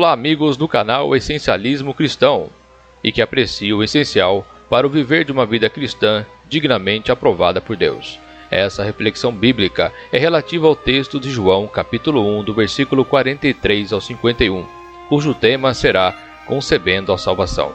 Olá, amigos do canal Essencialismo Cristão e que apreciam o essencial para o viver de uma vida cristã dignamente aprovada por Deus. Essa reflexão bíblica é relativa ao texto de João, capítulo 1, do versículo 43 ao 51, cujo tema será Concebendo a Salvação.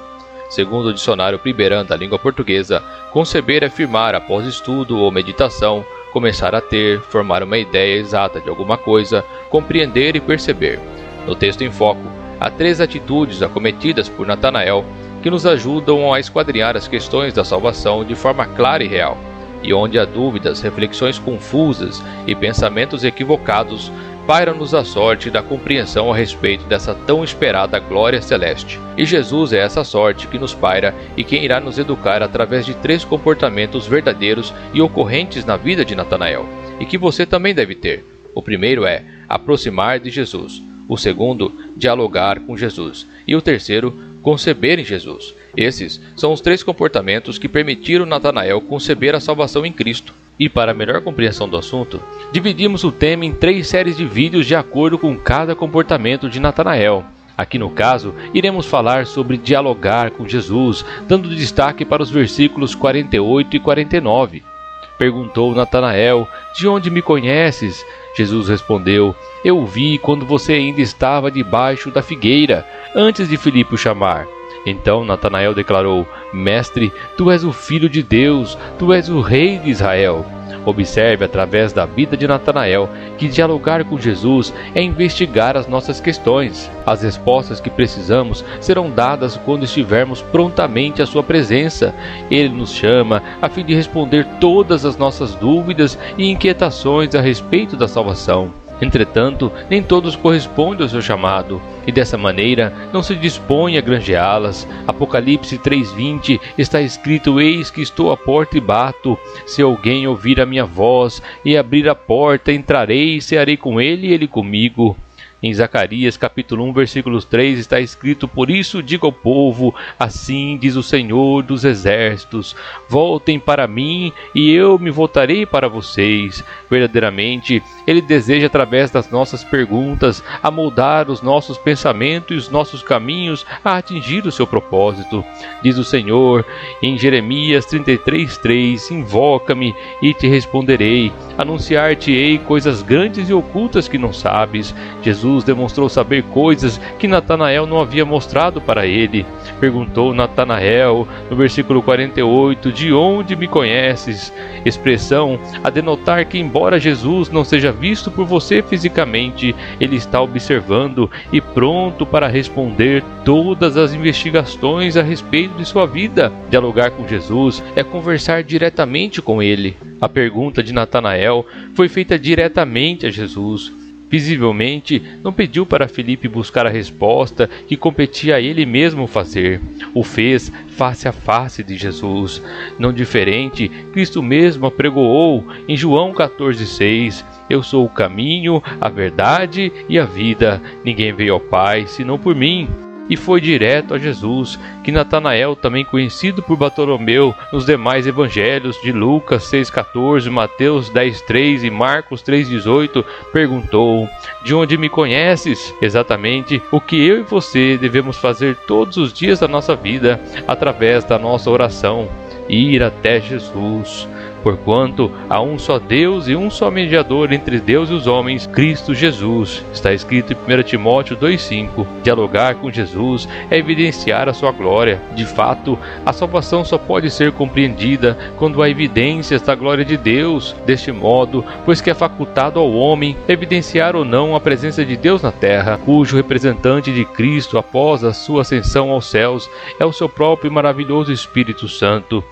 Segundo o dicionário Primeirão da língua portuguesa, conceber é afirmar após estudo ou meditação, começar a ter, formar uma ideia exata de alguma coisa, compreender e perceber. No texto em foco, há três atitudes acometidas por Natanael que nos ajudam a esquadrinhar as questões da salvação de forma clara e real. E onde há dúvidas, reflexões confusas e pensamentos equivocados, paira-nos a sorte da compreensão a respeito dessa tão esperada glória celeste. E Jesus é essa sorte que nos paira e quem irá nos educar através de três comportamentos verdadeiros e ocorrentes na vida de Natanael, e que você também deve ter. O primeiro é aproximar de Jesus. O segundo, dialogar com Jesus. E o terceiro, conceber em Jesus. Esses são os três comportamentos que permitiram Natanael conceber a salvação em Cristo. E para melhor compreensão do assunto, dividimos o tema em três séries de vídeos de acordo com cada comportamento de Natanael. Aqui no caso, iremos falar sobre dialogar com Jesus, dando destaque para os versículos 48 e 49. Perguntou Natanael: De onde me conheces? Jesus respondeu: Eu vi quando você ainda estava debaixo da figueira, antes de Filipe o chamar. Então Natanael declarou: Mestre, tu és o filho de Deus, tu és o rei de Israel. Observe através da vida de Natanael que dialogar com Jesus é investigar as nossas questões. As respostas que precisamos serão dadas quando estivermos prontamente à sua presença. Ele nos chama a fim de responder todas as nossas dúvidas e inquietações a respeito da salvação. Entretanto, nem todos correspondem ao seu chamado, e dessa maneira não se dispõe a granjeá-las. Apocalipse 3:20 está escrito: Eis que estou à porta e bato. Se alguém ouvir a minha voz e abrir a porta, entrarei e cearei com ele e ele comigo. Em Zacarias capítulo 1, versículos 3 está escrito: Por isso digo ao povo: Assim diz o Senhor dos exércitos: Voltem para mim e eu me voltarei para vocês. Verdadeiramente, Ele deseja, através das nossas perguntas, amoldar os nossos pensamentos e os nossos caminhos a atingir o seu propósito. Diz o Senhor em Jeremias 33:3: Invoca-me e te responderei, anunciar-te-ei coisas grandes e ocultas que não sabes. Jesus Jesus demonstrou saber coisas que Natanael não havia mostrado para ele. Perguntou Natanael, no versículo 48, De onde me conheces? Expressão a denotar que, embora Jesus não seja visto por você fisicamente, ele está observando e pronto para responder todas as investigações a respeito de sua vida. Dialogar com Jesus é conversar diretamente com ele. A pergunta de Natanael foi feita diretamente a Jesus. Visivelmente, não pediu para Felipe buscar a resposta que competia a ele mesmo fazer. O fez face a face de Jesus. Não diferente, Cristo mesmo apregoou em João 14,6: Eu sou o caminho, a verdade e a vida. Ninguém veio ao Pai senão por mim e foi direto a Jesus, que Natanael, também conhecido por Bartolomeu nos demais evangelhos de Lucas 6,14, Mateus 10,3 e Marcos 3,18, perguntou: De onde me conheces? Exatamente o que eu e você devemos fazer todos os dias da nossa vida através da nossa oração: ir até Jesus porquanto há um só Deus e um só mediador entre Deus e os homens, Cristo Jesus. Está escrito em 1 Timóteo 2,5. Dialogar com Jesus é evidenciar a sua glória. De fato, a salvação só pode ser compreendida quando há evidências da glória de Deus. Deste modo, pois que é facultado ao homem evidenciar ou não a presença de Deus na terra, cujo representante de Cristo após a sua ascensão aos céus é o seu próprio e maravilhoso Espírito Santo.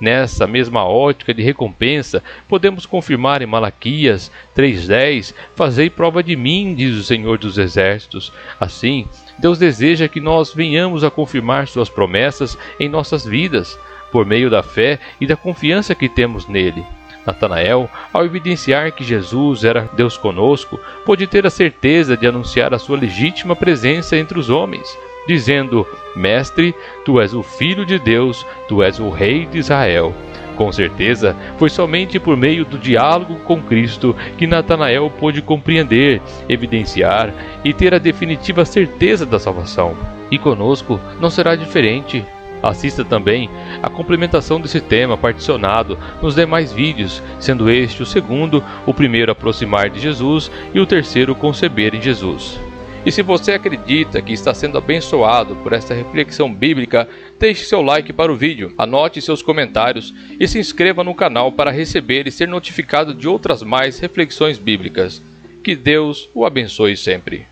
Nessa mesma ótica de recompensa, podemos confirmar em Malaquias 3:10: Fazei prova de mim, diz o Senhor dos Exércitos. Assim, Deus deseja que nós venhamos a confirmar suas promessas em nossas vidas, por meio da fé e da confiança que temos nele. Natanael, ao evidenciar que Jesus era Deus conosco, pôde ter a certeza de anunciar a sua legítima presença entre os homens dizendo: Mestre, tu és o Filho de Deus, tu és o Rei de Israel. Com certeza, foi somente por meio do diálogo com Cristo que Natanael pôde compreender, evidenciar e ter a definitiva certeza da salvação. E conosco não será diferente. Assista também a complementação desse tema particionado nos demais vídeos, sendo este o segundo, o primeiro aproximar de Jesus e o terceiro conceber em Jesus. E se você acredita que está sendo abençoado por esta reflexão bíblica, deixe seu like para o vídeo, anote seus comentários e se inscreva no canal para receber e ser notificado de outras mais reflexões bíblicas. Que Deus o abençoe sempre.